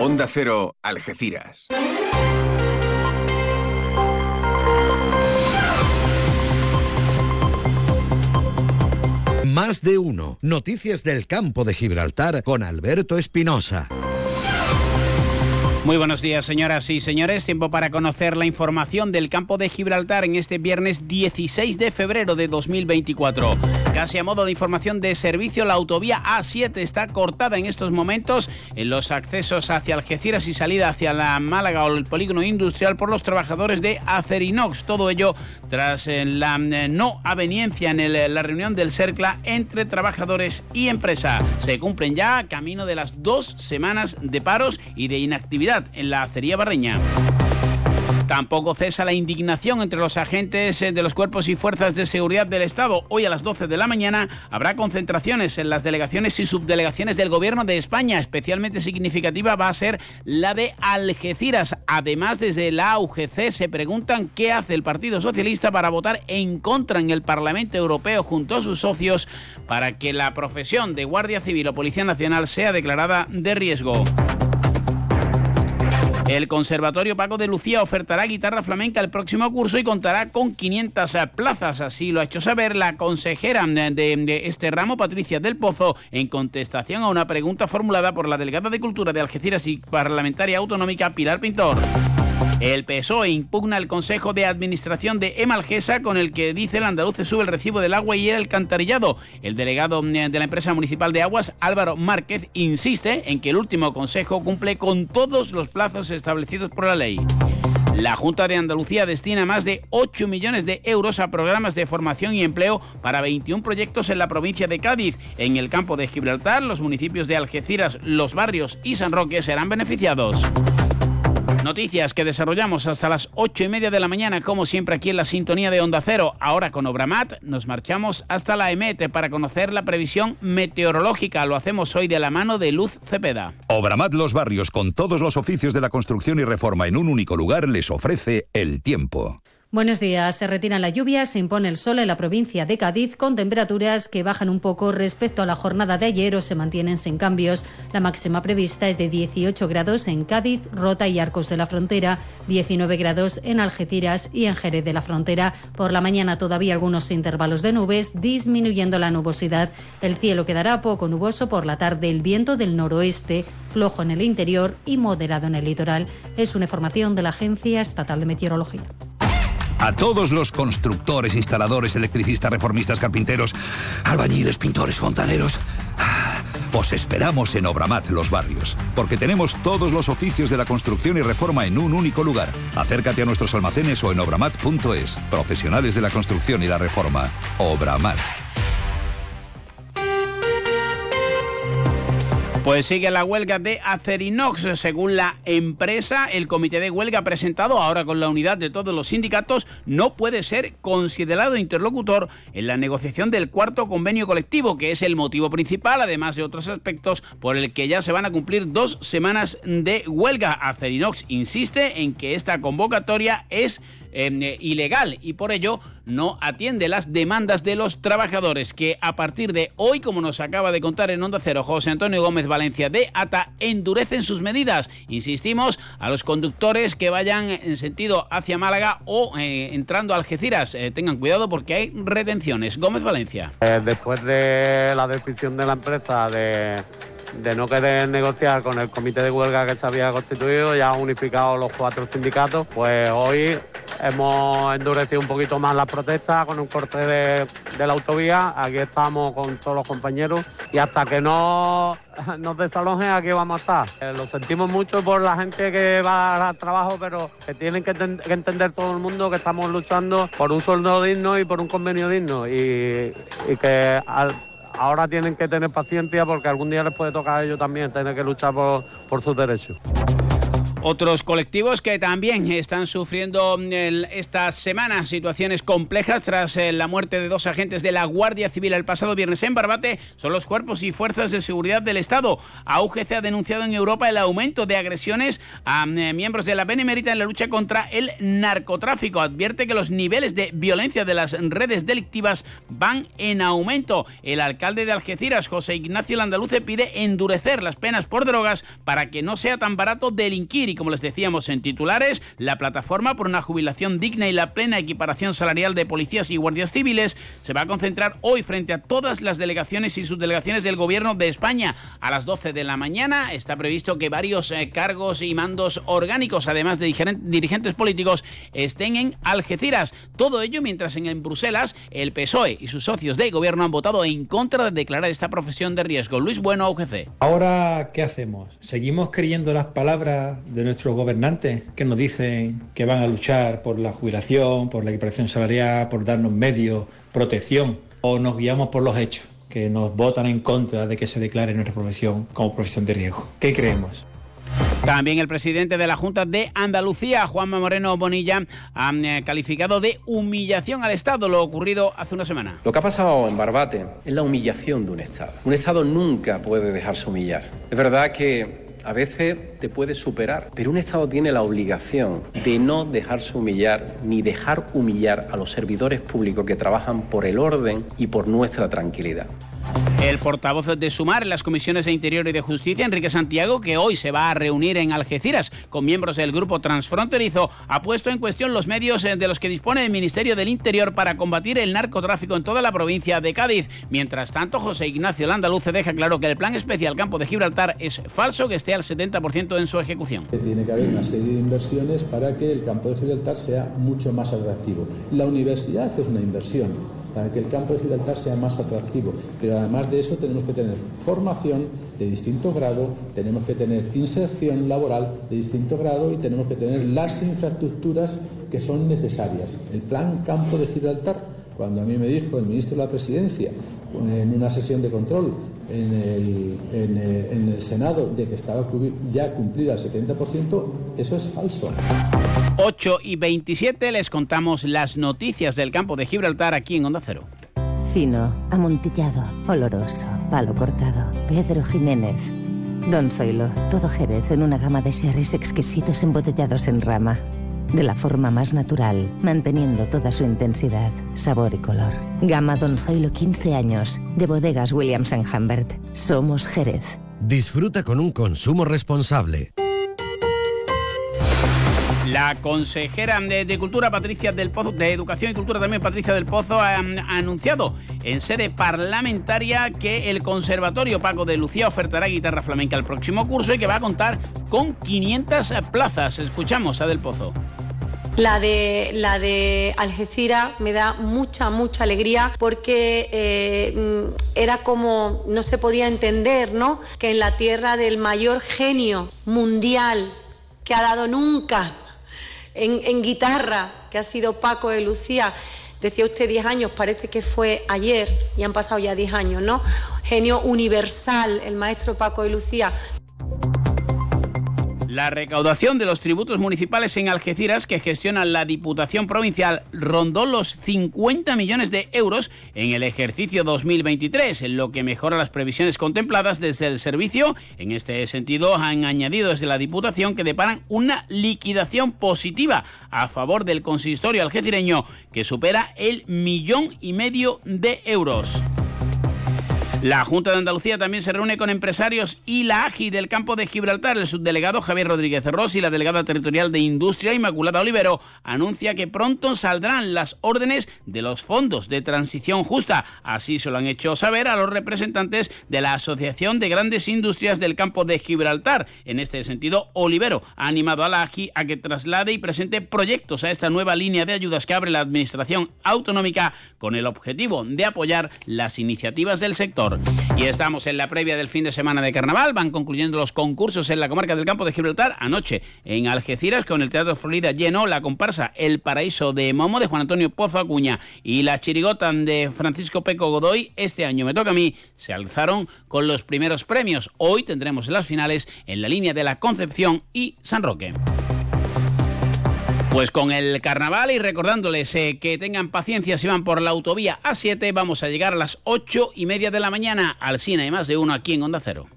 Onda Cero, Algeciras. Más de uno. Noticias del campo de Gibraltar con Alberto Espinosa. Muy buenos días, señoras y señores. Tiempo para conocer la información del campo de Gibraltar en este viernes 16 de febrero de 2024. Casi a modo de información de servicio, la autovía A7 está cortada en estos momentos en los accesos hacia Algeciras y salida hacia la Málaga o el polígono industrial por los trabajadores de Acerinox. Todo ello tras eh, la eh, no aveniencia en la reunión del CERCLA entre trabajadores y empresa. Se cumplen ya camino de las dos semanas de paros y de inactividad en la acería barreña. Tampoco cesa la indignación entre los agentes eh, de los cuerpos y fuerzas de seguridad del Estado. Hoy a las 12 de la mañana habrá concentraciones en las delegaciones y subdelegaciones del Gobierno de España. Especialmente significativa va a ser la de Algeciras. Además, desde la UGC se preguntan qué hace el Partido Socialista para votar en contra en el Parlamento Europeo junto a sus socios para que la profesión de Guardia Civil o Policía Nacional sea declarada de riesgo. El Conservatorio Paco de Lucía ofertará guitarra flamenca el próximo curso y contará con 500 plazas. Así lo ha hecho saber la consejera de, este ramo, Patricia del Pozo, en contestación a una pregunta formulada por la delegada de Cultura de Algeciras y parlamentaria autonómica Pilar Pintor. El PSOE impugna el Consejo de Administración de Emalgesa con el que dice el andaluz sube el recibo del agua y el alcantarillado. El delegado de la empresa municipal de aguas, Álvaro Márquez, insiste en que el último consejo cumple con todos los plazos establecidos por la ley. La Junta de Andalucía destina más de 8 millones de euros a programas de formación y empleo para 21 proyectos en la provincia de Cádiz. En el campo de Gibraltar, los municipios de Algeciras, Los Barrios y San Roque serán beneficiados. Noticias que desarrollamos hasta las ocho y media de la mañana, como siempre aquí en la sintonía de Onda Cero. Ahora con Obramat nos marchamos hasta la EMET para conocer la previsión meteorológica. Lo hacemos hoy de la mano de Luz Cepeda. Obramat Los Barrios, con todos los oficios de la construcción y reforma en un único lugar, les ofrece el tiempo. Buenos días. Se retiran las lluvias, se impone el sol en la provincia de Cádiz con temperaturas que bajan un poco respecto a la jornada de ayer o se mantienen sin cambios. La máxima prevista es de 18 grados en Cádiz, Rota y Arcos de la Frontera, 19 grados en Algeciras y en Jerez de la Frontera. Por la mañana todavía algunos intervalos de nubes, disminuyendo la nubosidad. El cielo quedará poco nuboso por la tarde. El viento del noroeste, flojo en el interior y moderado en el litoral. Es una información de la Agencia Estatal de Meteorología. A todos los constructores, instaladores, electricistas, reformistas, carpinteros, albañiles, pintores, fontaneros. Os esperamos en Obramat Los Barrios, porque tenemos todos los oficios de la construcción y reforma en un único lugar. Acércate a nuestros almacenes o en obramat.es. Profesionales de la construcción y la reforma. Obramat. Pues sigue la huelga de Acerinox. Según la empresa, el comité de huelga presentado ahora con la unidad de todos los sindicatos no puede ser considerado interlocutor en la negociación del cuarto convenio colectivo, que es el motivo principal, además de otros aspectos, por el que ya se van a cumplir dos semanas de huelga. Acerinox insiste en que esta convocatoria es eh, ilegal y por ello no atiende las demandas de los trabajadores que a partir de hoy, como nos acaba de contar en Onda Cero José Antonio Gómez Valencia de ATA, endurecen sus medidas. Insistimos a los conductores que vayan en sentido hacia Málaga o eh, entrando a Algeciras. Eh, tengan cuidado porque hay retenciones. Gómez Valencia. después de la decisión de la empresa de no querer negociar con el comité de huelga que se había constituido, ya unificado los cuatro sindicatos, pues hoy hemos endurecido un poquito más las protestas con un corte de, la autovía. Aquí estamos con todos los compañeros y hasta que no nos desalojen aquí vamos a estar. Eh, lo sentimos mucho por la gente que va al trabajo, pero que tienen que, entender todo el mundo que estamos luchando por un sueldo digno y por un convenio digno y, que ahora tienen que tener paciencia porque algún día les puede tocar a ellos también tener que luchar por sus derechos. Otros colectivos que también están sufriendo esta semana situaciones complejas tras eh, la muerte de dos agentes de la Guardia Civil el pasado viernes en Barbate son los cuerpos y fuerzas de seguridad del Estado. AUGC ha denunciado en Europa el aumento de agresiones a eh, miembros de la Benemérita en la lucha contra el narcotráfico. Advierte que los niveles de violencia de las redes delictivas van en aumento. El alcalde de Algeciras, José Ignacio Landaluce, pide endurecer las penas por drogas para que no sea tan barato delinquir como les decíamos en titulares, la plataforma por una jubilación digna y la plena equiparación salarial de policías y guardias civiles se va a concentrar hoy frente a todas las delegaciones y subdelegaciones del gobierno de España. A las 12 de la mañana está previsto que varios eh, cargos y mandos orgánicos, además de dirigentes políticos, estén en Algeciras. Todo ello mientras en, Bruselas el PSOE y sus socios de gobierno han votado en contra de declarar esta profesión de riesgo. Luis Bueno, UGC. Ahora, ¿qué hacemos? ¿Seguimos creyendo las palabras de nuestros gobernantes que nos dicen que van a luchar por la jubilación, por la equiparación salarial, por darnos medios, protección, o nos guiamos por los hechos que nos votan en contra de que se declare nuestra profesión como profesión de riesgo. ¿Qué creemos? También el presidente de la Junta de Andalucía, Juanma Moreno Bonilla, ha eh, calificado de humillación al Estado lo ocurrido hace una semana. Lo que ha pasado en Barbate es la humillación de un Estado. Un Estado nunca puede dejarse humillar. Es verdad que a veces te puede superar, pero un Estado tiene la obligación de no dejarse humillar ni dejar humillar a los servidores públicos que trabajan por el orden y por nuestra tranquilidad. El portavoz de Sumar en las comisiones de Interior y de Justicia, Enrique Santiago, que hoy se va a reunir en Algeciras con miembros del grupo transfronterizo, ha puesto en cuestión los medios eh, de los que dispone el Ministerio del Interior para combatir el narcotráfico en toda la provincia de Cádiz. Mientras tanto, José Ignacio Landaluce deja claro que el plan especial Campo de Gibraltar es falso, que esté al 70% en su ejecución. Tiene que haber una serie de inversiones para que el Campo de Gibraltar sea mucho más atractivo. La universidad es una inversión para que el campo de Gibraltar sea más atractivo. Pero además de eso tenemos que tener formación de distinto grado, tenemos que tener inserción laboral de distinto grado y tenemos que tener las infraestructuras que son necesarias. El plan Campo de Gibraltar, cuando a mí me dijo el ministro de la Presidencia en una sesión de control en el, en el Senado de que estaba ya cumplida el 70%, eso es falso. 8 y 27 les contamos las noticias del campo de Gibraltar aquí en Onda Cero. Fino, amontillado, oloroso, palo cortado. Pedro Jiménez. Don Zoilo, todo Jerez en una gama de sherries exquisitos embotellados en rama. De la forma más natural, manteniendo toda su intensidad, sabor y color. Gama Don Zoilo 15 años, de bodegas Williams ⁇ Humbert. Somos Jerez. Disfruta con un consumo responsable. La consejera de, Cultura, Patricia del Pozo, de Educación y Cultura también, Patricia del Pozo, ha, anunciado en sede parlamentaria que el Conservatorio Paco de Lucía ofertará guitarra flamenca el próximo curso y que va a contar con 500 plazas. Escuchamos a Del Pozo. La de, la de Algeciras me da mucha, mucha alegría porque eh, era como, no se podía entender, ¿no? Que en la tierra del mayor genio mundial que ha dado nunca en, guitarra, que ha sido Paco de Lucía. Decía usted 10 años, parece que fue ayer y han pasado ya 10 años, ¿no? Genio universal, el maestro Paco de Lucía. La recaudación de los tributos municipales en Algeciras que gestiona la Diputación Provincial rondó los 50 millones de euros en el ejercicio 2023, lo que mejora las previsiones contempladas desde el servicio. En este sentido, han añadido desde la Diputación que deparan una liquidación positiva a favor del consistorio algecireño que supera el millón y medio de euros. La Junta de Andalucía también se reúne con empresarios y la AGI del campo de Gibraltar. El subdelegado Javier Rodríguez Rossi y la delegada territorial de Industria Inmaculada Olivero anuncia que pronto saldrán las órdenes de los fondos de transición justa. Así se lo han hecho saber a los representantes de la Asociación de Grandes Industrias del campo de Gibraltar. En este sentido, Olivero ha animado a la AGI a que traslade y presente proyectos a esta nueva línea de ayudas que abre la Administración Autonómica con el objetivo de apoyar las iniciativas del sector. Y estamos en la previa del fin de semana de carnaval. Van concluyendo los concursos en la comarca del campo de Gibraltar. Anoche en Algeciras, con el Teatro Florida lleno, la comparsa El Paraíso de Momo de Juan Antonio Pozo Acuña y la chirigota de Francisco Peco Godoy. Este año me toca a mí. Se alzaron con los primeros premios. Hoy tendremos las finales en la línea de la Concepción y San Roque. Pues con el carnaval y recordándoles eh, que tengan paciencia si van por la autovía A7, vamos a llegar a las ocho y media de la mañana al cine, y más de uno aquí en Onda Cero.